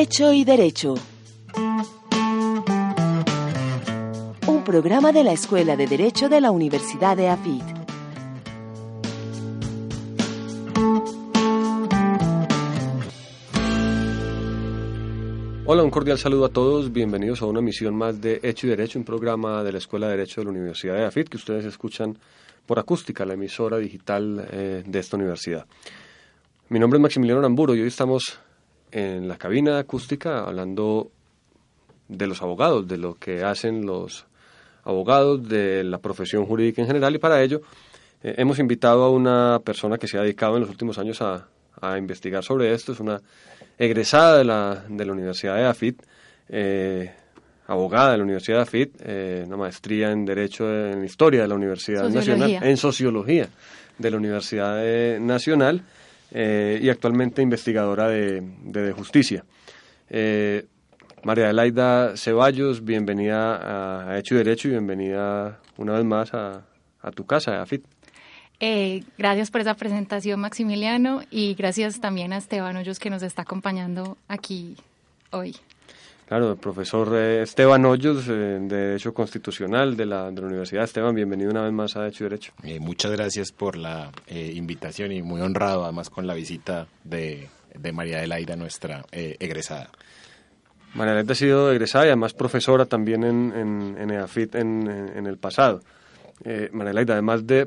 Hecho y Derecho. Un programa de la Escuela de Derecho de la Universidad de AFIT. Hola, un cordial saludo a todos. Bienvenidos a una misión más de Hecho y Derecho, un programa de la Escuela de Derecho de la Universidad de AFIT que ustedes escuchan por acústica, la emisora digital eh, de esta universidad. Mi nombre es Maximiliano Aramburo y hoy estamos en la cabina acústica hablando de los abogados, de lo que hacen los abogados, de la profesión jurídica en general. Y para ello eh, hemos invitado a una persona que se ha dedicado en los últimos años a, a investigar sobre esto. Es una egresada de la, de la Universidad de AFIT, eh, abogada de la Universidad de AFIT, eh, una maestría en Derecho en Historia de la Universidad Nacional, en Sociología de la Universidad Nacional eh, y actualmente investigadora de, de, Justicia. María Adelaida Ceballos, bienvenida a, Hecho y Derecho y bienvenida una vez más a, a tu casa, AFIT. Eh, gracias por esa presentación, Maximiliano, y gracias también a Esteban Hoyos que nos está acompañando aquí hoy. Claro, el profesor eh, Esteban Hoyos, eh, de Derecho Constitucional de la, de la, Universidad. Esteban, bienvenido una vez más a Hecho y Derecho. muchas gracias por la invitación y muy honrado además con la visita de, de María Adelaida, nuestra egresada. María Adelaida ha sido egresada y además profesora también en, en, en EAFIT en, en el pasado eh, además de,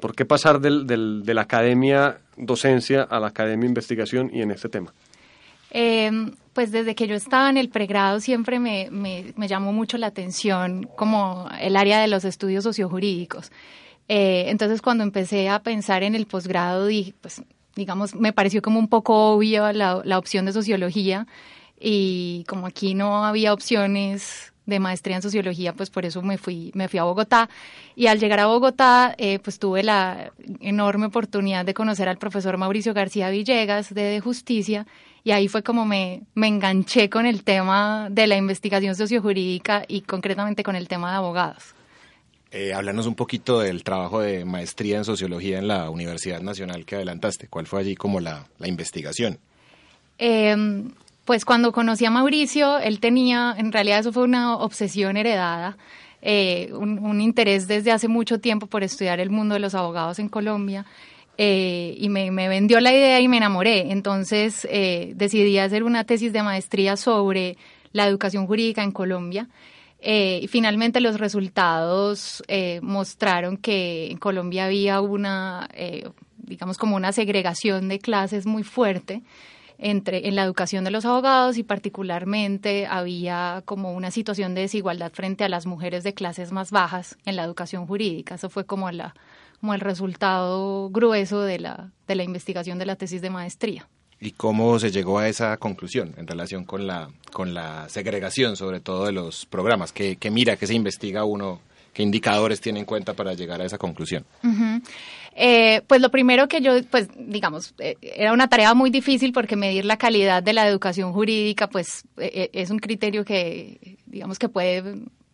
¿por qué pasar del, del, de la academia docencia a la academia investigación y en este tema? Em, pues desde que yo estaba en el pregrado siempre me, me, llamó mucho la atención como el área de los estudios sociojurídicos. Eh, entonces cuando empecé a pensar en el posgrado, pues digamos, me pareció como un poco obvio la, la opción de sociología y como aquí no había opciones de maestría en sociología, pues por eso me fui, me fui a Bogotá. Y al llegar a Bogotá, eh, pues tuve la enorme oportunidad de conocer al profesor Mauricio García Villegas de, Justicia, y ahí fue como me, me enganché con el tema de la investigación sociojurídica y concretamente con el tema de abogados. Eh, háblanos un poquito del trabajo de maestría en sociología en la Universidad Nacional que adelantaste. ¿Cuál fue allí como la, la investigación? Eh, pues cuando conocí a Mauricio, él tenía, en realidad eso fue una obsesión heredada, eh, un, interés desde hace mucho tiempo por estudiar el mundo de los abogados en Colombia. Eh, y me, vendió la idea y me enamoré. Entonces eh, decidí hacer una tesis de maestría sobre la educación jurídica en Colombia. y finalmente los resultados mostraron que en Colombia había una, digamos, como una segregación de clases muy fuerte entre, en la educación de los abogados y particularmente había como una situación de desigualdad frente a las mujeres de clases más bajas en la educación jurídica. Eso fue como, la, como el resultado grueso de la, de la investigación de la tesis de maestría. ¿Y cómo se llegó a esa conclusión en relación con la, con la segregación, sobre todo de los programas? ¿Qué, mira, qué se investiga uno ¿Qué indicadores tiene en cuenta para llegar a esa conclusión? Eh, pues lo primero que yo, pues digamos, eh, era una tarea muy difícil porque medir la calidad de la educación jurídica, pues eh, es un criterio que, digamos, que puede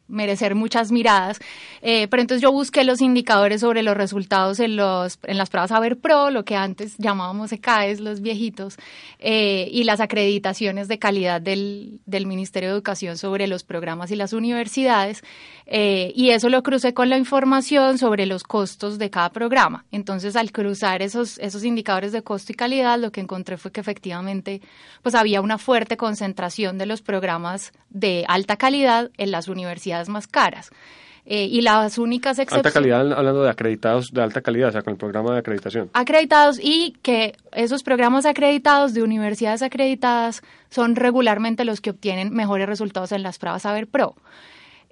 merecer muchas miradas. Eh, pero entonces yo busqué los indicadores sobre los resultados en, los, en las pruebas Saber Pro, lo que antes llamábamos ECAES, los viejitos, eh, y las acreditaciones de calidad del, del, Ministerio de Educación sobre los programas y las universidades. Eh, y eso lo crucé con la información sobre los costos de cada programa. Entonces, al cruzar esos, esos indicadores de costo y calidad, lo que encontré fue que efectivamente pues había una fuerte concentración de los programas de alta calidad en las universidades más caras. Eh, y las únicas excepciones... Alta calidad, hablando de acreditados de alta calidad, o sea, con el programa de acreditación. Acreditados y que esos programas acreditados de universidades acreditadas son regularmente los que obtienen mejores resultados en las pruebas Saber Pro.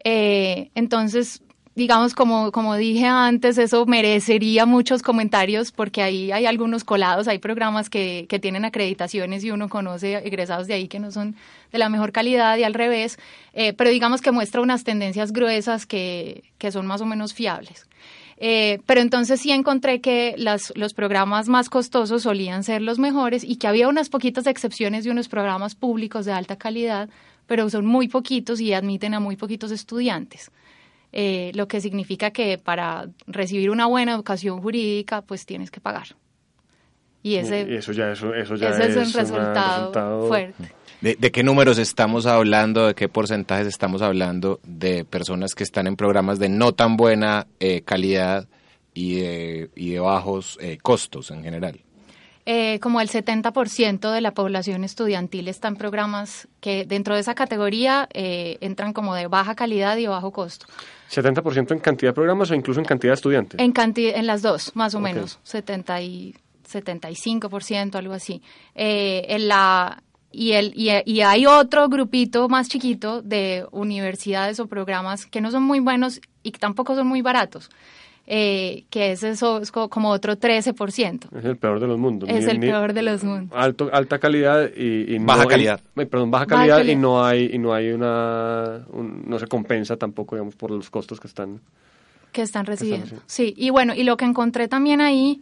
Eh, entonces, digamos, como, como dije antes, eso merecería muchos comentarios porque ahí hay algunos colados, hay programas que, que tienen acreditaciones y uno conoce egresados de ahí que no son de la mejor calidad y al revés, eh, pero digamos que muestra unas tendencias gruesas que, que son más o menos fiables. Eh, pero entonces sí encontré que las, los programas más costosos solían ser los mejores y que había unas poquitas excepciones de unos programas públicos de alta calidad, pero son muy poquitos y admiten a muy poquitos estudiantes. Eh, lo que significa que para recibir una buena educación jurídica, pues tienes que pagar. Y, ese, eso ya, eso, eso ya es, un resultado, fuerte. ¿De, ¿De, qué números estamos hablando? ¿De qué porcentajes estamos hablando de personas que están en programas de no tan buena eh, calidad y de, y de bajos eh, costos en general? Eh, como el 70% de la población estudiantil está en programas que dentro de esa categoría eh, entran como de baja calidad y bajo costo. ¿70% en cantidad de programas o incluso en cantidad de estudiantes? En, en las dos, más o menos, 70 y 75%, algo así. Eh, en la, y, el, y, y, hay otro grupito más chiquito de universidades o programas que no son muy buenos y que tampoco son muy baratos eh, que es eso, es como otro 13%. Es el peor de los mundos. Es el peor de los mundos. Alto, alta calidad y, baja calidad. perdón, baja calidad, y no hay y no hay una no se compensa tampoco digamos por los costos que están que están recibiendo. sí, y bueno, y lo que encontré también ahí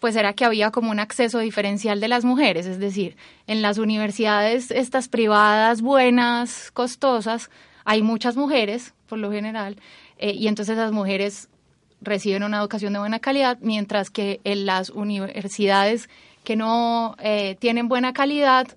pues era que había como un acceso diferencial de las mujeres, es decir, en las universidades estas privadas buenas, costosas, hay muchas mujeres por lo general, eh, y entonces las mujeres reciben una educación de buena calidad, mientras que en las universidades que no eh, tienen buena calidad,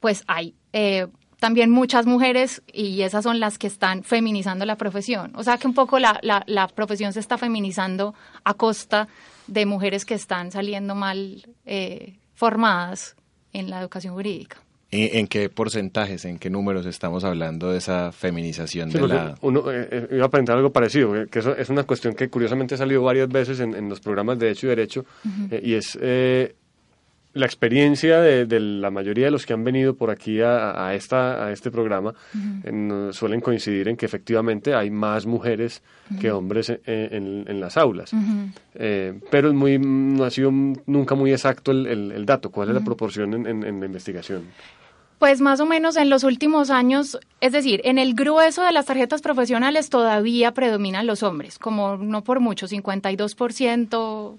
pues hay eh, también muchas mujeres y esas son las que están feminizando la profesión. O sea que un poco la, la, profesión se está feminizando a costa de mujeres que están saliendo mal eh, formadas en la educación jurídica. ¿En, qué porcentajes, en qué números estamos hablando de esa feminización de la...? Uno eh, eh, iba a preguntar algo parecido, eh, que eso es una cuestión que curiosamente ha salido varias veces en, los programas de Derecho y Derecho, y es la experiencia de, la mayoría de los que han venido por aquí a, esta, a este programa suelen coincidir en que efectivamente hay más mujeres que hombres en, las aulas. pero es muy, no ha sido nunca muy exacto el, dato. ¿Cuál es la proporción en, la investigación? Pues más o menos en los últimos años, es decir, en el grueso de las tarjetas profesionales todavía predominan los hombres, como no por mucho, 52%,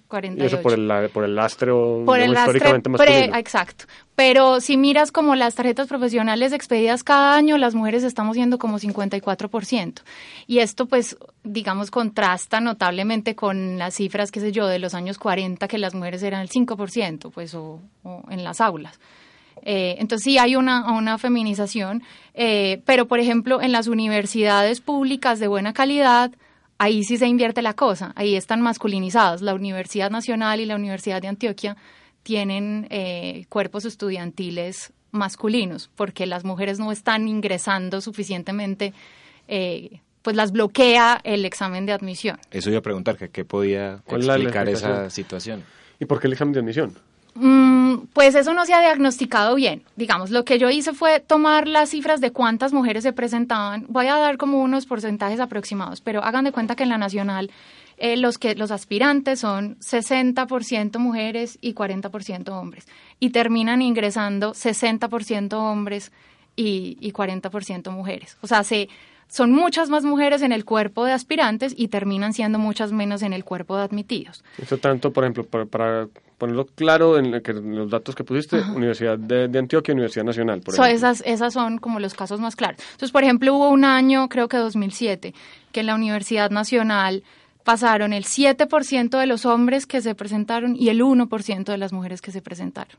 48%. Y eso por el, por el lastre por el históricamente lastre Exacto. Pero si miras como las tarjetas profesionales expedidas cada año, las mujeres estamos siendo como 54%. Y esto pues, digamos, contrasta notablemente con las cifras, qué sé yo, de los años 40, que las mujeres eran el 5%, pues, o en las aulas. Eh, entonces sí hay una, una feminización, eh, pero por ejemplo en las universidades públicas de buena calidad, ahí sí se invierte la cosa, ahí están masculinizadas. La Universidad Nacional y la Universidad de Antioquia tienen eh, cuerpos estudiantiles masculinos, porque las mujeres no están ingresando suficientemente, pues las bloquea el examen de admisión. Eso iba a preguntar, que qué podía explicar esa situación. ¿Y por qué el examen de admisión? Mm, pues eso no se ha diagnosticado bien. Digamos, lo que yo hice fue tomar las cifras de cuántas mujeres se presentaban. Voy a dar como unos porcentajes aproximados, pero hagan de cuenta que en la nacional eh, los que los aspirantes son 60% mujeres y 40% hombres y terminan ingresando 60% hombres y, y 40% mujeres. O sea, se son muchas más mujeres en el cuerpo de aspirantes y terminan siendo muchas menos en el cuerpo de admitidos. Eso tanto, por ejemplo, para, ponerlo claro en, los datos que pusiste, Universidad de, Antioquia, Universidad Nacional, por ejemplo. esas, esas son como los casos más claros. Entonces, por ejemplo, hubo un año, creo que 2007, que en la Universidad Nacional pasaron el 7% de los hombres que se presentaron y el 1% de las mujeres que se presentaron.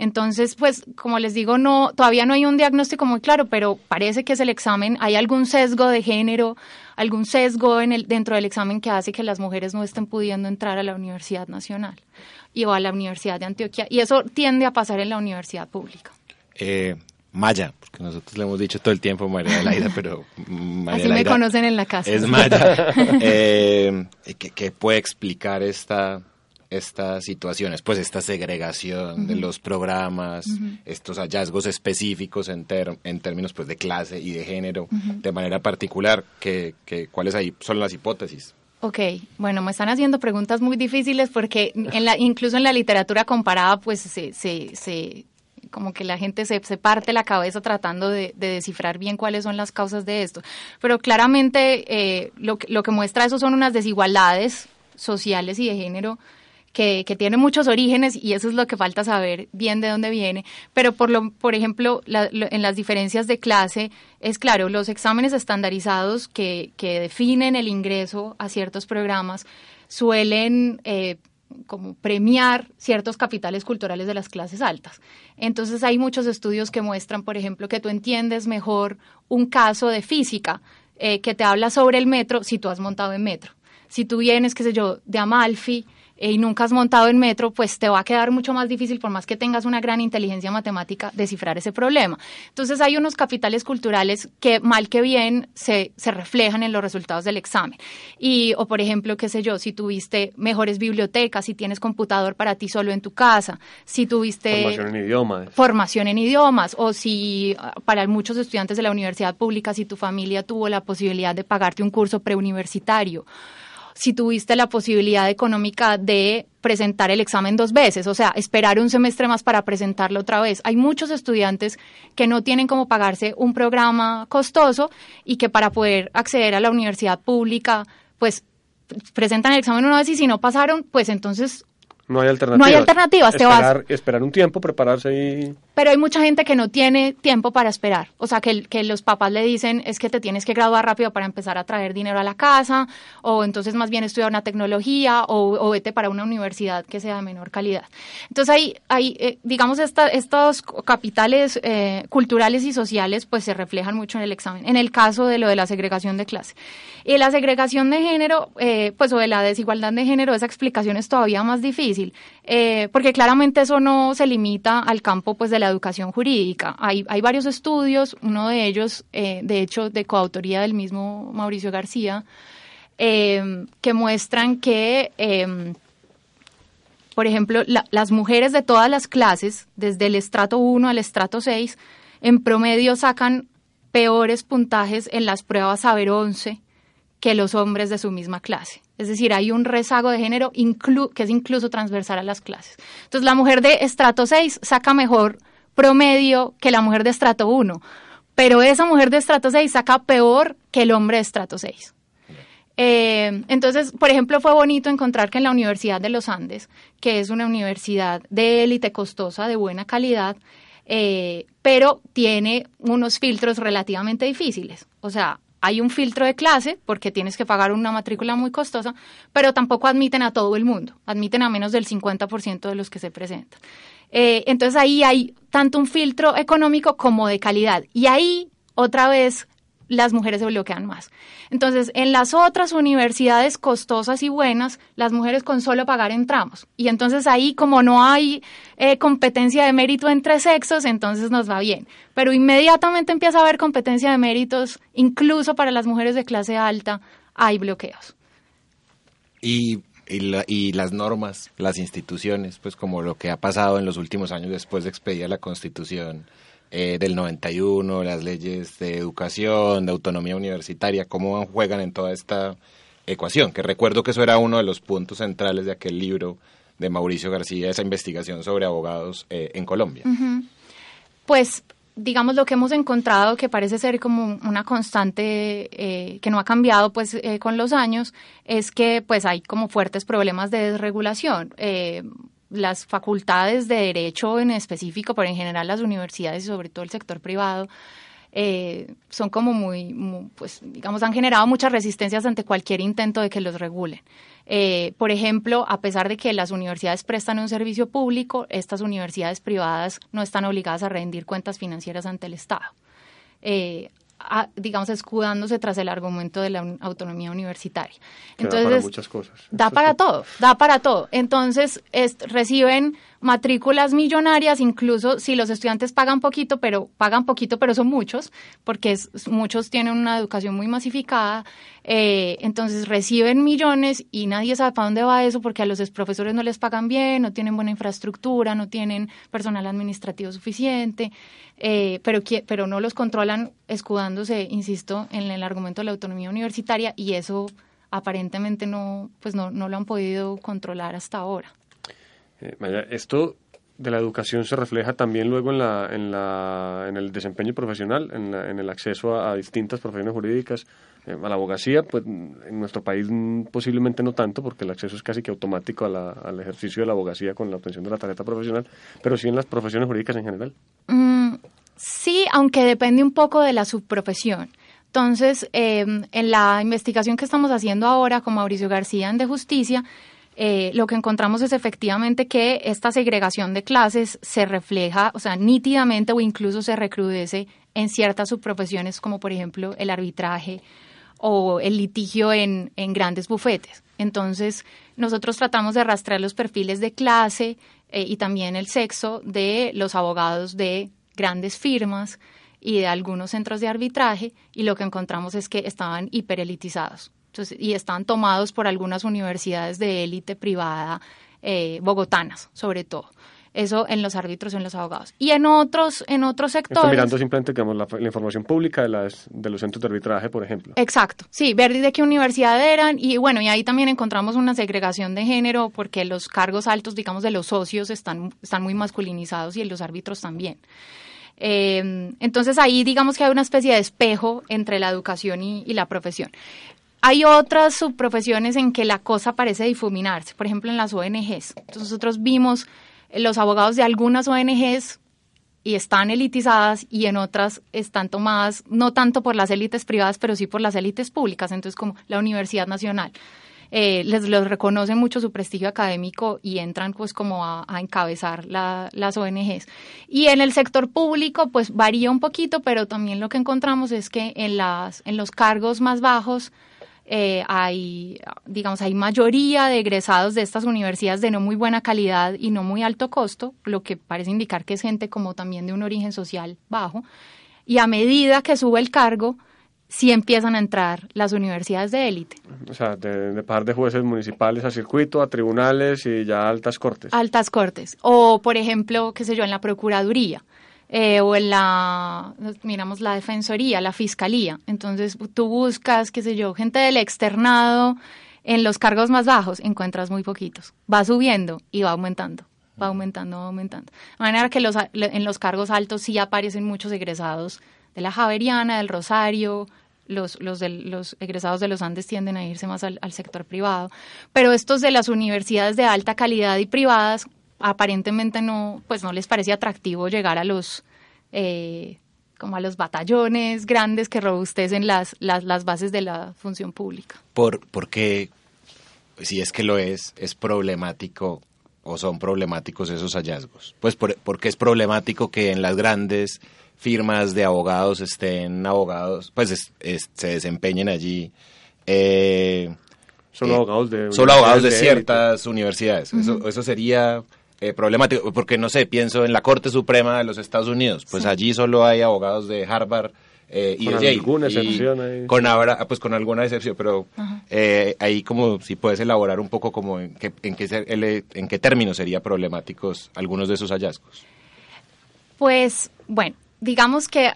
Entonces, pues, como les digo, no, todavía no hay un diagnóstico muy claro, pero parece que es el examen, hay algún sesgo de género, algún sesgo en el, dentro del examen que hace que las mujeres no estén pudiendo entrar a la Universidad Nacional y o a la Universidad de Antioquia, y eso tiende a pasar en la universidad pública. Eh, Maya, porque nosotros le hemos dicho todo el tiempo María Adelaida, pero María Así me conocen en la casa. Es Maya. eh, ¿qué, puede explicar esta estas situaciones, pues esta segregación de los programas, estos hallazgos específicos en, en términos pues de clase y de género, de manera particular, que, que, ¿cuáles ahí son las hipótesis? Ok, bueno, me están haciendo preguntas muy difíciles porque en la, incluso en la literatura comparada, pues se, se, se como que la gente se, se parte la cabeza tratando de, descifrar bien cuáles son las causas de esto. Pero claramente eh, lo, lo que muestra eso son unas desigualdades sociales y de género que, tiene muchos orígenes y eso es lo que falta saber bien de dónde viene. Pero por, lo, por ejemplo, en las diferencias de clase, es claro, los exámenes estandarizados que, que definen el ingreso a ciertos programas suelen eh, como premiar ciertos capitales culturales de las clases altas. Entonces hay muchos estudios que muestran, por ejemplo, que tú entiendes mejor un caso de física eh, que te habla sobre el metro si tú has montado en metro. Si tú vienes, qué sé yo, de Amalfi y nunca has montado en metro, pues te va a quedar mucho más difícil, por más que tengas una gran inteligencia matemática, descifrar ese problema. Entonces hay unos capitales culturales que mal que bien se, se reflejan en los resultados del examen. Y, o por ejemplo, qué sé yo, si tuviste mejores bibliotecas, si tienes computador para ti solo en tu casa, si tuviste... Formación en idiomas. Formación en idiomas, o si para muchos estudiantes de la universidad pública, si tu familia tuvo la posibilidad de pagarte un curso preuniversitario si tuviste la posibilidad económica de presentar el examen dos veces, o sea, esperar un semestre más para presentarlo otra vez. Hay muchos estudiantes que no tienen cómo pagarse un programa costoso y que para poder acceder a la universidad pública, pues presentan el examen una vez y si no pasaron, pues entonces no hay alternativas. No hay alternativas, esperar, Esperar un tiempo, prepararse y... Pero hay mucha gente que no tiene tiempo para esperar. O sea, que, los papás le dicen es que te tienes que graduar rápido para empezar a traer dinero a la casa, o entonces más bien estudiar una tecnología, o, vete para una universidad que sea de menor calidad. Entonces hay, hay eh, digamos, estos capitales eh, culturales y sociales pues se reflejan mucho en el examen. En el caso de lo de la segregación de clase. Y la segregación de género, eh, pues o de la desigualdad de género, esa explicación es todavía más difícil eh, porque claramente eso no se limita al campo pues, de la educación jurídica. Hay, hay varios estudios, uno de ellos, eh, de hecho, de coautoría del mismo Mauricio García, eh, que muestran que, por ejemplo, las mujeres de todas las clases, desde el estrato 1 al estrato 6, en promedio sacan peores puntajes en las pruebas Saber 11 que los hombres de su misma clase. Es decir, hay un rezago de género que es incluso transversal a las clases. Entonces, la mujer de estrato 6 saca mejor promedio que la mujer de estrato 1, pero esa mujer de estrato 6 saca peor que el hombre de estrato 6. Eh, entonces, por ejemplo, fue bonito encontrar que en la Universidad de los Andes, que es una universidad de élite costosa, de buena calidad, eh, pero tiene unos filtros relativamente difíciles. O sea, hay un filtro de clase porque tienes que pagar una matrícula muy costosa, pero tampoco admiten a todo el mundo, admiten a menos del 50% de los que se presentan. Eh, entonces ahí hay tanto un filtro económico como de calidad. Y ahí otra vez las mujeres se bloquean más. Entonces, en las otras universidades costosas y buenas, las mujeres con solo pagar entramos. Y entonces ahí, como no hay eh, competencia de mérito entre sexos, entonces nos va bien. Pero inmediatamente empieza a haber competencia de méritos, incluso para las mujeres de clase alta, hay bloqueos. Y y, las normas, las instituciones, pues como lo que ha pasado en los últimos años después de expedir la Constitución, eh, del 91, las leyes de educación, de autonomía universitaria, cómo juegan en toda esta ecuación, que recuerdo que eso era uno de los puntos centrales de aquel libro de Mauricio García, esa investigación sobre abogados eh, en Colombia. Pues digamos lo que hemos encontrado que parece ser como una constante eh, que no ha cambiado pues con los años es que pues hay como fuertes problemas de desregulación. Las facultades de derecho en específico, pero en general las universidades y sobre todo el sector privado, eh, son como muy, pues digamos, han generado muchas resistencias ante cualquier intento de que los regulen. Eh, por ejemplo, a pesar de que las universidades prestan un servicio público, estas universidades privadas no están obligadas a rendir cuentas financieras ante el Estado. Eh, digamos, escudándose tras el argumento de la autonomía universitaria. Entonces, da para muchas cosas. Da para todo, da para todo. Entonces, reciben matrículas millonarias, incluso si los estudiantes pagan poquito, pero pagan poquito, pero son muchos, porque muchos tienen una educación muy masificada, eh, entonces reciben millones y nadie sabe para dónde va eso, porque a los profesores no les pagan bien, no tienen buena infraestructura, no tienen personal administrativo suficiente, eh, pero, pero no los controlan escudándose, insisto, en el argumento de la autonomía universitaria y eso aparentemente no, pues no, no lo han podido controlar hasta ahora. Eh, esto de la educación se refleja también luego en, la, en, la, en el desempeño profesional, en, en el acceso a, distintas profesiones jurídicas, eh, a la abogacía, pues en nuestro país posiblemente no tanto, porque el acceso es casi que automático al ejercicio de la abogacía con la obtención de la tarjeta profesional, pero sí en las profesiones jurídicas en general. Mm, sí, aunque depende un poco de la subprofesión. Entonces, eh, en la investigación que estamos haciendo ahora con Mauricio García en De Justicia, eh, lo que encontramos es efectivamente que esta segregación de clases se refleja, o sea, nítidamente o incluso se recrudece en ciertas subprofesiones como por ejemplo el arbitraje o el litigio en, grandes bufetes. Entonces, nosotros tratamos de rastrear los perfiles de clase eh, y también el sexo de los abogados de grandes firmas y de algunos centros de arbitraje y lo que encontramos es que estaban hiperelitizados y estaban tomados por algunas universidades de élite privada eh, bogotanas, sobre todo. Eso en los árbitros, en los abogados. Y en otros, en otros sectores. Estoy mirando simplemente digamos, la, información pública de, las, de los centros de arbitraje, por ejemplo. Exacto. Sí, ver de qué universidad eran. Y bueno, y ahí también encontramos una segregación de género porque los cargos altos, digamos, de los socios están, están muy masculinizados y los árbitros también. Eh, entonces ahí digamos que hay una especie de espejo entre la educación y, y la profesión. Hay otras subprofesiones en que la cosa parece difuminarse, por ejemplo en las ONGs. Entonces nosotros vimos los abogados de algunas ONGs y están elitizadas y en otras están tomadas no tanto por las élites privadas, pero sí por las élites públicas, entonces como la Universidad Nacional. Eh, les, les reconoce mucho su prestigio académico y entran pues como a, encabezar las ONGs. Y en el sector público pues varía un poquito, pero también lo que encontramos es que en, las, en los cargos más bajos eh, hay, digamos, hay mayoría de egresados de estas universidades de no muy buena calidad y no muy alto costo, lo que parece indicar que es gente como también de un origen social bajo. Y a medida que sube el cargo, sí empiezan a entrar las universidades de élite. O sea, de, de pasar de jueces municipales a circuito, a tribunales y ya altas cortes. Altas cortes. O, por ejemplo, qué sé yo, en la Procuraduría eh, o en la, miramos la defensoría, la fiscalía. Entonces tú buscas, qué sé yo, gente del externado en los cargos más bajos, encuentras muy poquitos. Va subiendo y va aumentando, va aumentando, va aumentando. De manera que los, en los cargos altos sí aparecen muchos egresados de la Javeriana, del Rosario, los, los, de, los egresados de los Andes tienden a irse más al, al, sector privado, pero estos de las universidades de alta calidad y privadas aparentemente no, pues no les parece atractivo llegar a los, eh, como a los batallones grandes que robustecen las, las, las bases de la función pública. Por, porque, si es que lo es, es problemático o son problemáticos esos hallazgos. Pues por, porque es problemático que en las grandes firmas de abogados estén abogados, pues se desempeñen allí. Eh, solo abogados de, solo abogados de, ciertas universidades. eso, eso sería eh, problemático, porque no sé, pienso en la Corte Suprema de los Estados Unidos, pues allí solo hay abogados de Harvard eh, y con de alguna excepción ahí. Con ahora, pues con alguna excepción, pero eh, ahí como si puedes elaborar un poco como en qué, en qué, en qué términos serían problemáticos algunos de esos hallazgos. Pues, bueno, digamos que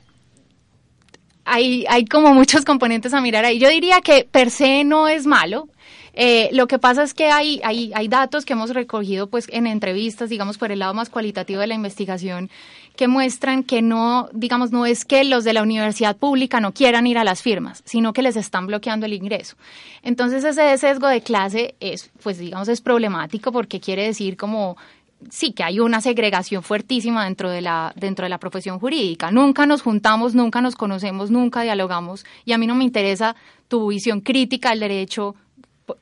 hay, hay como muchos componentes a mirar ahí. Yo diría que per se no es malo, eh, lo que pasa es que hay, hay, hay datos que hemos recogido pues en entrevistas, digamos, por el lado más cualitativo de la investigación, que muestran que no, digamos, no es que los de la universidad pública no quieran ir a las firmas, sino que les están bloqueando el ingreso. Entonces ese sesgo de clase es, pues digamos, es problemático porque quiere decir como sí que hay una segregación fuertísima dentro de la dentro de la profesión jurídica. Nunca nos juntamos, nunca nos conocemos, nunca dialogamos y a mí no me interesa tu visión crítica del derecho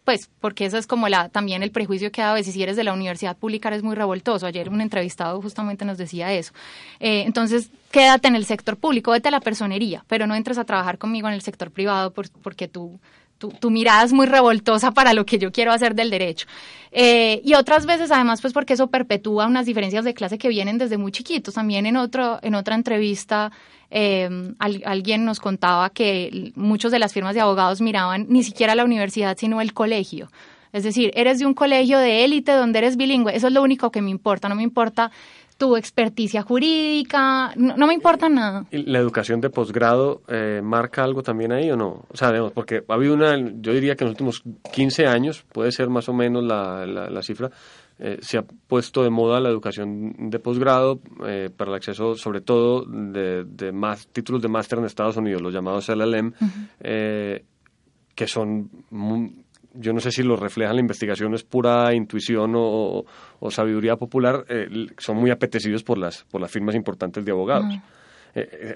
pues porque eso es como la también el prejuicio que a veces si eres de la universidad pública eres muy revoltoso. Ayer un entrevistado justamente nos decía eso. Eh, entonces, quédate en el sector público, vete a la personería, pero no entres a trabajar conmigo en el sector privado porque tú tu, mirada es muy revoltosa para lo que yo quiero hacer del derecho. Eh, y otras veces, además, pues porque eso perpetúa unas diferencias de clase que vienen desde muy chiquitos. También en, otro, en otra entrevista eh, alguien nos contaba que muchos de las firmas de abogados miraban ni siquiera la universidad, sino el colegio. Es decir, eres de un colegio de élite donde eres bilingüe, eso es lo único que me importa, no me importa tu experticia jurídica, no, me importa nada. ¿Y la educación de posgrado eh, marca algo también ahí o no? O sea, porque ha habido una, yo diría que en los últimos 15 años, puede ser más o menos la, la cifra, eh, se ha puesto de moda la educación de posgrado eh, para el acceso, sobre todo, de, más títulos de máster en Estados Unidos, los llamados LLM, eh, que son, yo no sé si lo reflejan la investigación, es pura intuición o, sabiduría popular, son muy apetecidos por las, por las firmas importantes de abogados.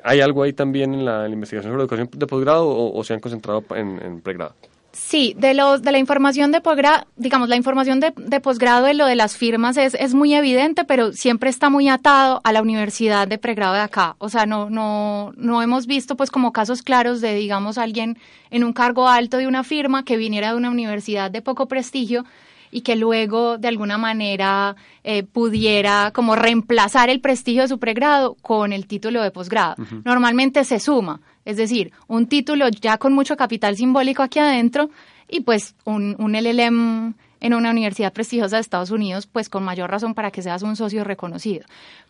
¿Hay algo ahí también en la, investigación sobre educación de posgrado o, se han concentrado en pregrado? Sí, de los de la información de posgrado, digamos, la información de, de posgrado de lo de las firmas es, es muy evidente, pero siempre está muy atado a la universidad de pregrado de acá. O sea, no, no, no hemos visto pues como casos claros de, digamos, alguien en un cargo alto de una firma que viniera de una universidad de poco prestigio y que luego de alguna manera eh, pudiera como reemplazar el prestigio de su pregrado con el título de posgrado. Normalmente se suma, es decir, un título ya con mucho capital simbólico aquí adentro y pues un, un LLM en una universidad prestigiosa de Estados Unidos, pues con mayor razón para que seas un socio reconocido.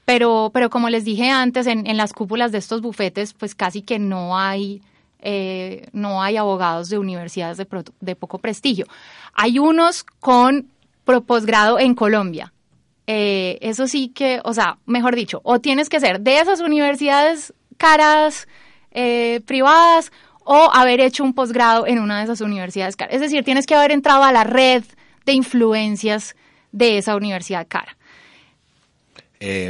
Pero, pero como les dije antes, en, en las cúpulas de estos bufetes, pues casi que no hay eh, no hay abogados de universidades de, de, poco prestigio. Hay unos con posgrado en Colombia. Eh, eso sí que, o sea, mejor dicho, o tienes que ser de esas universidades caras, eh, privadas, o haber hecho un posgrado en una de esas universidades caras. Es decir, tienes que haber entrado a la red de influencias de esa universidad cara.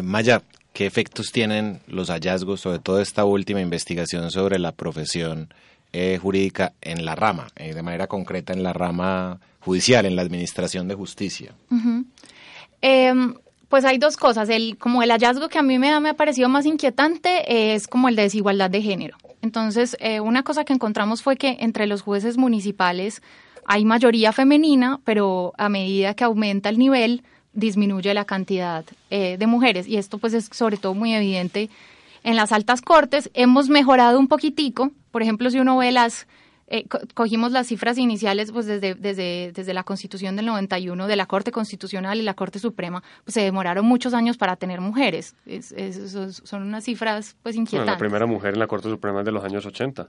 Maya, ¿Qué efectos tienen los hallazgos, sobre todo esta última investigación sobre la profesión eh, jurídica en la rama, eh, de manera concreta en la rama judicial, en la administración de justicia? Pues hay dos cosas. El, como el hallazgo que a mí me ha, me ha parecido más inquietante es como el de desigualdad de género. Entonces, eh, una cosa que encontramos fue que entre los jueces municipales hay mayoría femenina, pero a medida que aumenta el nivel, disminuye la cantidad eh, de mujeres y esto pues es sobre todo muy evidente en las altas cortes. Hemos mejorado un poquitico, por ejemplo, si uno ve las, eh, cogimos las cifras iniciales pues desde, desde, desde la Constitución del 91 de la Corte Constitucional y la Corte Suprema, pues se demoraron muchos años para tener mujeres. son unas cifras pues inquietantes. la primera mujer en la Corte Suprema es de los años 80.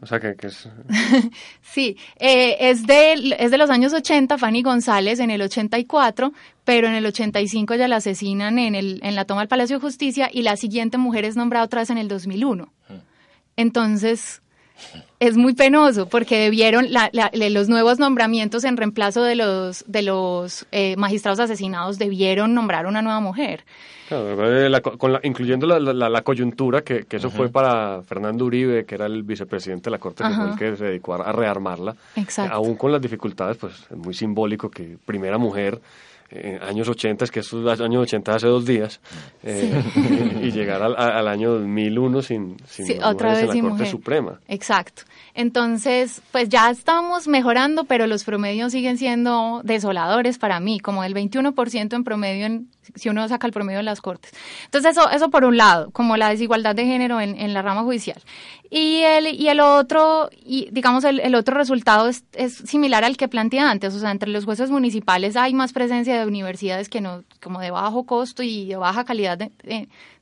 O sea, que, es... sí, eh, es, de, es de los años 80, Fanny González en el 84, pero en el 85 ya la asesinan en, el, en la toma del Palacio de Justicia y la siguiente mujer es nombrada otra vez en el 2001. Entonces, es muy penoso porque debieron los nuevos nombramientos en reemplazo de los de los eh, magistrados asesinados debieron nombrar una nueva mujer. incluyendo la, coyuntura que, eso fue para Fernando Uribe, que era el vicepresidente de la Corte, que fue el que se dedicó a, rearmarla. Exacto. aún con las dificultades, pues es muy simbólico que primera mujer años 80, es que estos años 80 hace dos días, eh, y llegar al, al, año 2001 sin, sin otra vez en la Corte Suprema. Exacto. Entonces, pues ya estamos mejorando, pero los promedios siguen siendo desoladores para mí, como el 21% en promedio en, si uno saca el promedio de las cortes. Entonces, eso, eso por un lado, como la desigualdad de género en, en la rama judicial. Y el, y el otro, y digamos, el, el otro resultado es, es, similar al que planteé antes, o sea, entre los jueces municipales hay más presencia de universidades que no, como de bajo costo y de baja calidad,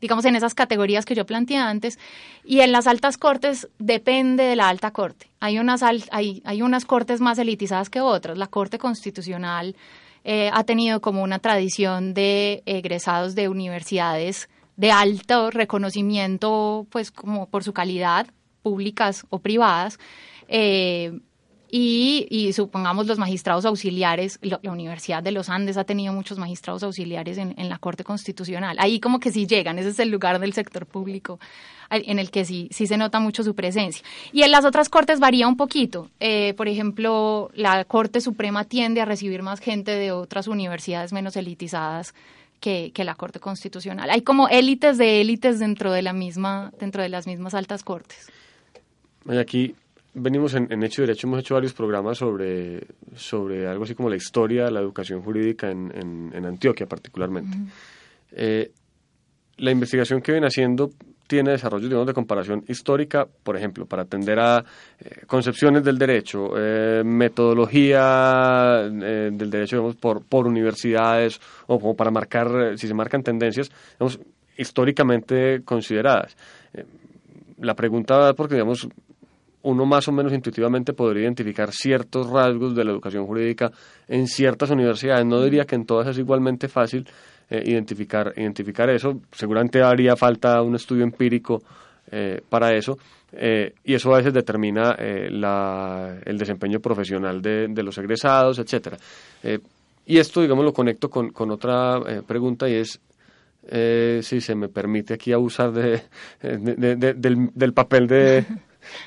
digamos, en esas categorías que yo planteé antes, y en las altas cortes depende de la alta corte. Hay unas, hay, hay unas cortes más elitizadas que otras. La Corte Constitucional eh, ha tenido como una tradición de egresados de universidades de alto reconocimiento, pues como por su calidad, públicas o privadas. Eh, y, supongamos los magistrados auxiliares, la, Universidad de los Andes ha tenido muchos magistrados auxiliares en, la Corte Constitucional. Ahí como que sí llegan, ese es el lugar del sector público en el que sí, sí se nota mucho su presencia. Y en las otras cortes varía un poquito. Eh, por ejemplo, la Corte Suprema tiende a recibir más gente de otras universidades menos elitizadas que, que la Corte Constitucional. Hay como élites de élites dentro de la misma, dentro de las mismas altas cortes. Aquí venimos en, en, Hecho y Derecho, hemos hecho varios programas sobre, sobre algo así como la historia de la educación jurídica en, en, Antioquia particularmente. Eh, la investigación que viene haciendo tiene desarrollos digamos, de comparación histórica, por ejemplo, para atender a eh, concepciones del derecho, eh, metodología del derecho digamos, por, por universidades o como para marcar, si se marcan tendencias, digamos, históricamente consideradas. la pregunta, porque digamos, uno más o menos intuitivamente podría identificar ciertos rasgos de la educación jurídica en ciertas universidades. No diría que en todas es igualmente fácil eh, identificar, identificar eso. Seguramente haría falta un estudio empírico eh, para eso. Eh, y eso a veces determina la, el desempeño profesional de, los egresados, etcétera. y esto, digamos, lo conecto con, con otra pregunta y es si se me permite aquí abusar de, del papel de,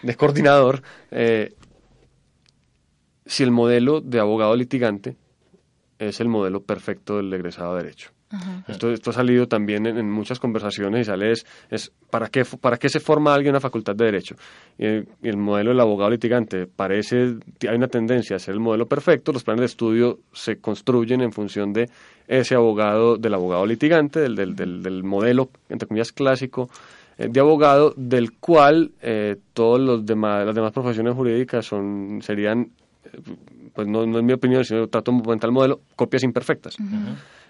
de coordinador, eh, si el modelo de abogado litigante es el modelo perfecto del egresado de derecho. Esto, esto ha salido también en, muchas conversaciones y sale es, es, ¿para, qué, ¿para qué se forma alguien en la facultad de Derecho? Y el, modelo del abogado litigante parece, hay una tendencia a ser el modelo perfecto, los planes de estudio se construyen en función de ese abogado, del abogado litigante, del, del, del, modelo, entre comillas, clásico de abogado, del cual eh, todos los demás, las demás profesiones jurídicas son, serían, eh, pues no, no es mi opinión, sino trato de modelo, copias imperfectas.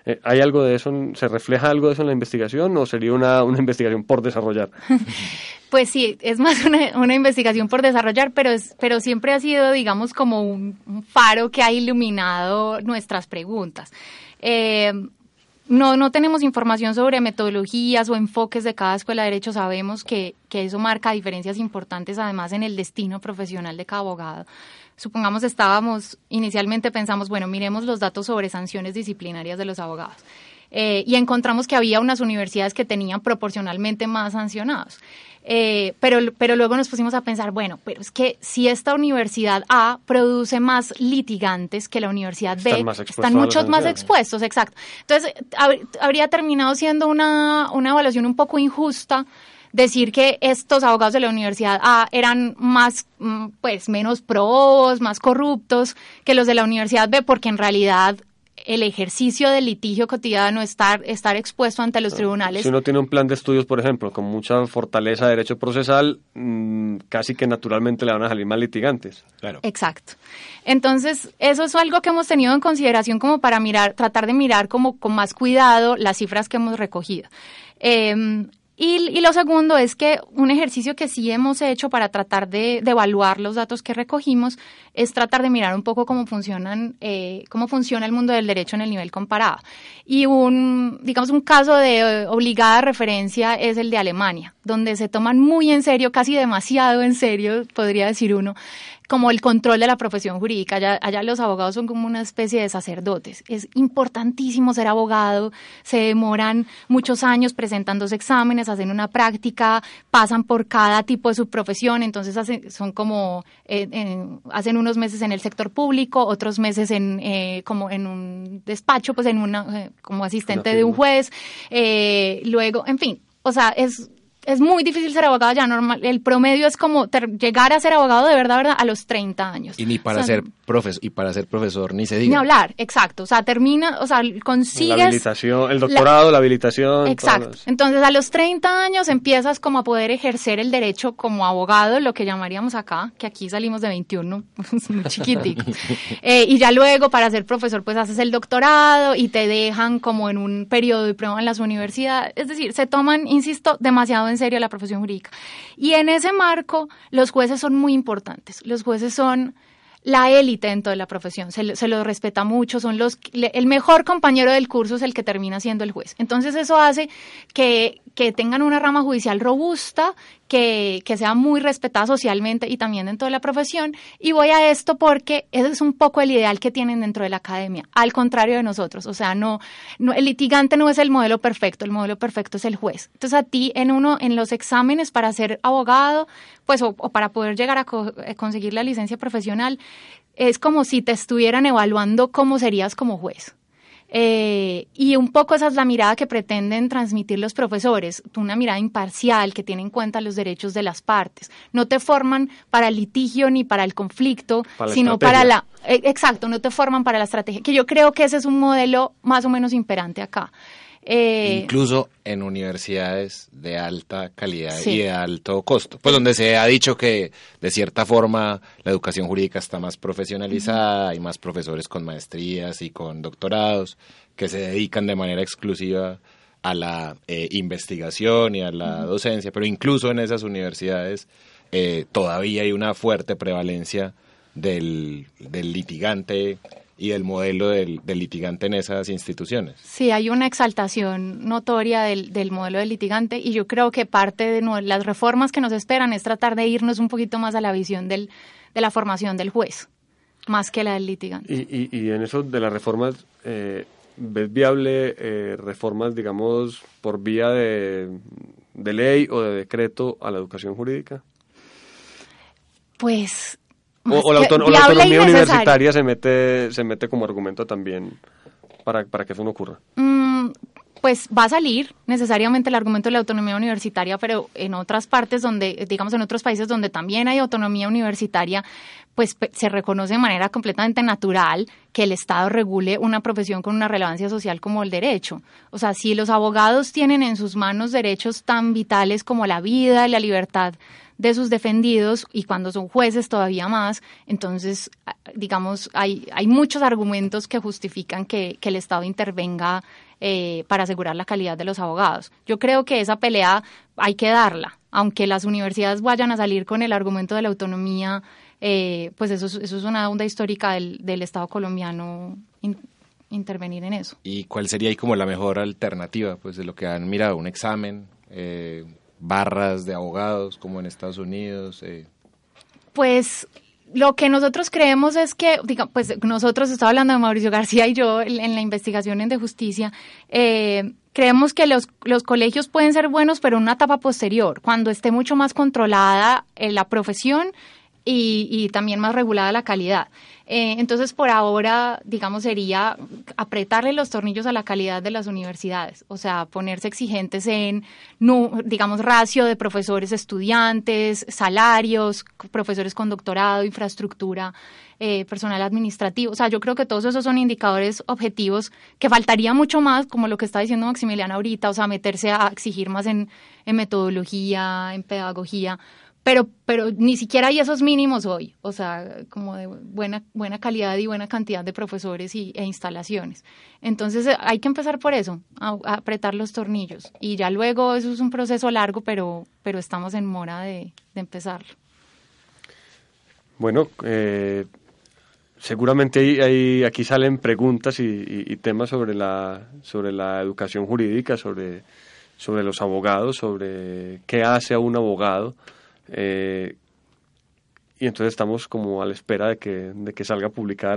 Eh, ¿Hay algo de eso, se refleja algo de eso en la investigación o sería una, una investigación por desarrollar? Pues sí, es más una, una, investigación por desarrollar, pero, es, pero siempre ha sido, digamos, como un, faro que ha iluminado nuestras preguntas. Eh, no, no tenemos información sobre metodologías o enfoques de cada escuela de derecho. Sabemos que, que eso marca diferencias importantes, además, en el destino profesional de cada abogado supongamos estábamos, inicialmente pensamos, bueno, miremos los datos sobre sanciones disciplinarias de los abogados. Eh, y encontramos que había unas universidades que tenían proporcionalmente más sancionados. Eh, pero, pero luego nos pusimos a pensar, bueno, pero es que si esta universidad A produce más litigantes que la universidad B, están, muchos más expuestos, exacto. Entonces, habría terminado siendo una, una evaluación un poco injusta decir que estos abogados de la universidad A eran más, mm, pues, menos probos, más corruptos que los de la universidad B, porque en realidad el ejercicio del litigio cotidiano, estar, estar expuesto ante los tribunales. Si uno tiene un plan de estudios, por ejemplo, con mucha fortaleza de derecho procesal, mm, casi que naturalmente le van a salir más litigantes. Claro. Exacto. Entonces, eso es algo que hemos tenido en consideración como para mirar, tratar de mirar como con más cuidado las cifras que hemos recogido. Eh, y, lo segundo es que un ejercicio que sí hemos hecho para tratar de, evaluar los datos que recogimos es tratar de mirar un poco cómo funcionan, eh, cómo funciona el mundo del derecho en el nivel comparado. Y un, digamos, un caso de obligada referencia es el de Alemania, donde se toman muy en serio, casi demasiado en serio, podría decir uno, como el control de la profesión jurídica. Allá, los abogados son como una especie de sacerdotes. Es importantísimo ser abogado, se demoran muchos años presentando exámenes, hacen una práctica, pasan por cada tipo de su profesión, entonces hacen, son como, eh, hacen unos meses en el sector público, otros meses en, eh, como en un despacho, pues en una, eh, como asistente de un juez, luego, en fin, o sea, es es muy difícil ser abogado ya normal. El promedio es como llegar a ser abogado de verdad, verdad, a los 30 años. Y ni para ser profesor, y para ser profesor ni se diga. Ni hablar, exacto. O sea, termina, o sea, consigues... La habilitación, el doctorado, la, habilitación. Exacto. Entonces, a los 30 años empiezas como a poder ejercer el derecho como abogado, lo que llamaríamos acá, que aquí salimos de 21, muy chiquitico. Eh, y ya luego, para ser profesor, pues haces el doctorado y te dejan como en un periodo de prueba en las universidades. Es decir, se toman, insisto, demasiado en serio la profesión jurídica. Y en ese marco, los jueces son muy importantes. Los jueces son la élite dentro de la profesión, se, se lo respeta mucho, son los el mejor compañero del curso es el que termina siendo el juez. Entonces eso hace que, que tengan una rama judicial robusta, que, que, sea muy respetada socialmente y también dentro de la profesión. Y voy a esto porque ese es un poco el ideal que tienen dentro de la academia, al contrario de nosotros. O sea, no, no el litigante no es el modelo perfecto, el modelo perfecto es el juez. Entonces a ti en uno, en los exámenes para ser abogado, pues o, para poder llegar a eh, conseguir la licencia profesional, es como si te estuvieran evaluando cómo serías como juez. Eh, y un poco esa es la mirada que pretenden transmitir los profesores, una mirada imparcial que tiene en cuenta los derechos de las partes. No te forman para el litigio ni para el conflicto, sino para la... Eh, exacto, no te forman para la estrategia, que yo creo que ese es un modelo más o menos imperante acá. Eh, Incluso en universidades de alta calidad y de alto costo, pues donde se ha dicho que de cierta forma la educación jurídica está más profesionalizada, hay más profesores con maestrías y con doctorados que se dedican de manera exclusiva a la eh, investigación y a la docencia, pero incluso en esas universidades eh, todavía hay una fuerte prevalencia del, del litigante y del modelo del, litigante en esas instituciones. Sí, hay una exaltación notoria del, modelo del litigante y yo creo que parte de las reformas que nos esperan es tratar de irnos un poquito más a la visión del, de la formación del juez, más que la del litigante. Y, y, en eso de las reformas, eh, ¿ves viable eh, reformas, digamos, por vía de, de ley o de decreto a la educación jurídica? Pues O, la, autonomía universitaria se mete, se mete como argumento también para, para que eso no ocurra. Mm, pues va a salir necesariamente el argumento de la autonomía universitaria, pero en otras partes donde, digamos en otros países donde también hay autonomía universitaria, pues se reconoce de manera completamente natural que el Estado regule una profesión con una relevancia social como el derecho. O sea, si los abogados tienen en sus manos derechos tan vitales como la vida y la libertad de sus defendidos y cuando son jueces todavía más, entonces, digamos, hay, hay muchos argumentos que justifican que, que el Estado intervenga eh, para asegurar la calidad de los abogados. Yo creo que esa pelea hay que darla, aunque las universidades vayan a salir con el argumento de la autonomía, eh, pues eso, eso es una onda histórica del, del Estado colombiano intervenir en eso. ¿Y cuál sería ahí como la mejor alternativa, pues de lo que han mirado, un examen, eh, barras de abogados como en Estados Unidos? Pues lo que nosotros creemos es que, pues nosotros, estaba hablando de Mauricio García y yo en, la investigación en de justicia, eh, creemos que los, los colegios pueden ser buenos, pero en una etapa posterior, cuando esté mucho más controlada eh, la profesión y, y también más regulada la calidad. Eh, entonces, por ahora, digamos, sería apretarle los tornillos a la calidad de las universidades, o sea, ponerse exigentes en, digamos, ratio de profesores estudiantes, salarios, profesores con doctorado, infraestructura, eh, personal administrativo. O sea, yo creo que todos esos son indicadores objetivos que faltaría mucho más, como lo que está diciendo Maximiliano ahorita, o sea, meterse a exigir más en metodología, en pedagogía pero, pero ni siquiera hay esos mínimos hoy, o sea, como de buena, buena calidad y buena cantidad de profesores y, e instalaciones. Entonces eh, hay que empezar por eso, a, apretar los tornillos. Y ya luego eso es un proceso largo, pero, pero estamos en mora de, de empezarlo. Bueno, eh, seguramente hay, aquí salen preguntas y, temas sobre la, sobre la educación jurídica, sobre, sobre los abogados, sobre qué hace a un abogado. Eh, y entonces estamos como a la espera de que, de que salga publicada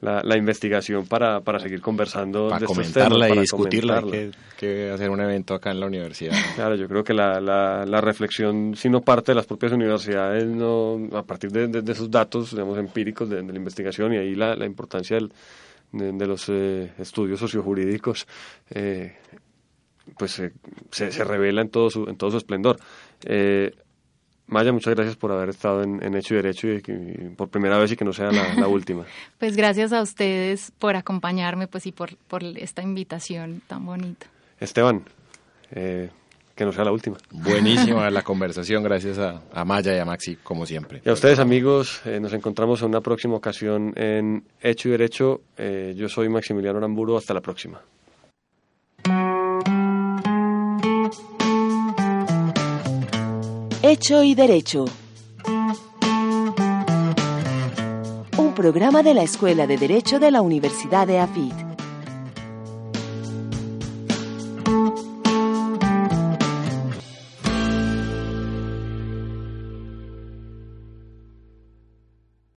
la, la, investigación para, para seguir conversando para comentarla y discutirla, que, que, hacer un evento acá en la universidad. Claro, yo creo que la, la, la reflexión, si no parte de las propias universidades, no a partir de, de, esos datos digamos, empíricos de, la investigación y ahí la, la importancia de, los eh, estudios sociojurídicos, eh, pues se, se, revela en todo su, en todo su esplendor. Eh, Maya, muchas gracias por haber estado en, Hecho y Derecho y, por primera vez y que no sea la, última. pues gracias a ustedes por acompañarme pues y por, por esta invitación tan bonita. Esteban, eh, que no sea la última. Buenísima la conversación, gracias a, Maya y a Maxi, como siempre. Y a ustedes amigos, eh, nos encontramos en una próxima ocasión en Hecho y Derecho. Eh, yo soy Maximiliano Aramburo, hasta la próxima. Hecho y Derecho. Un programa de la Escuela de Derecho de la Universidad de AFIT.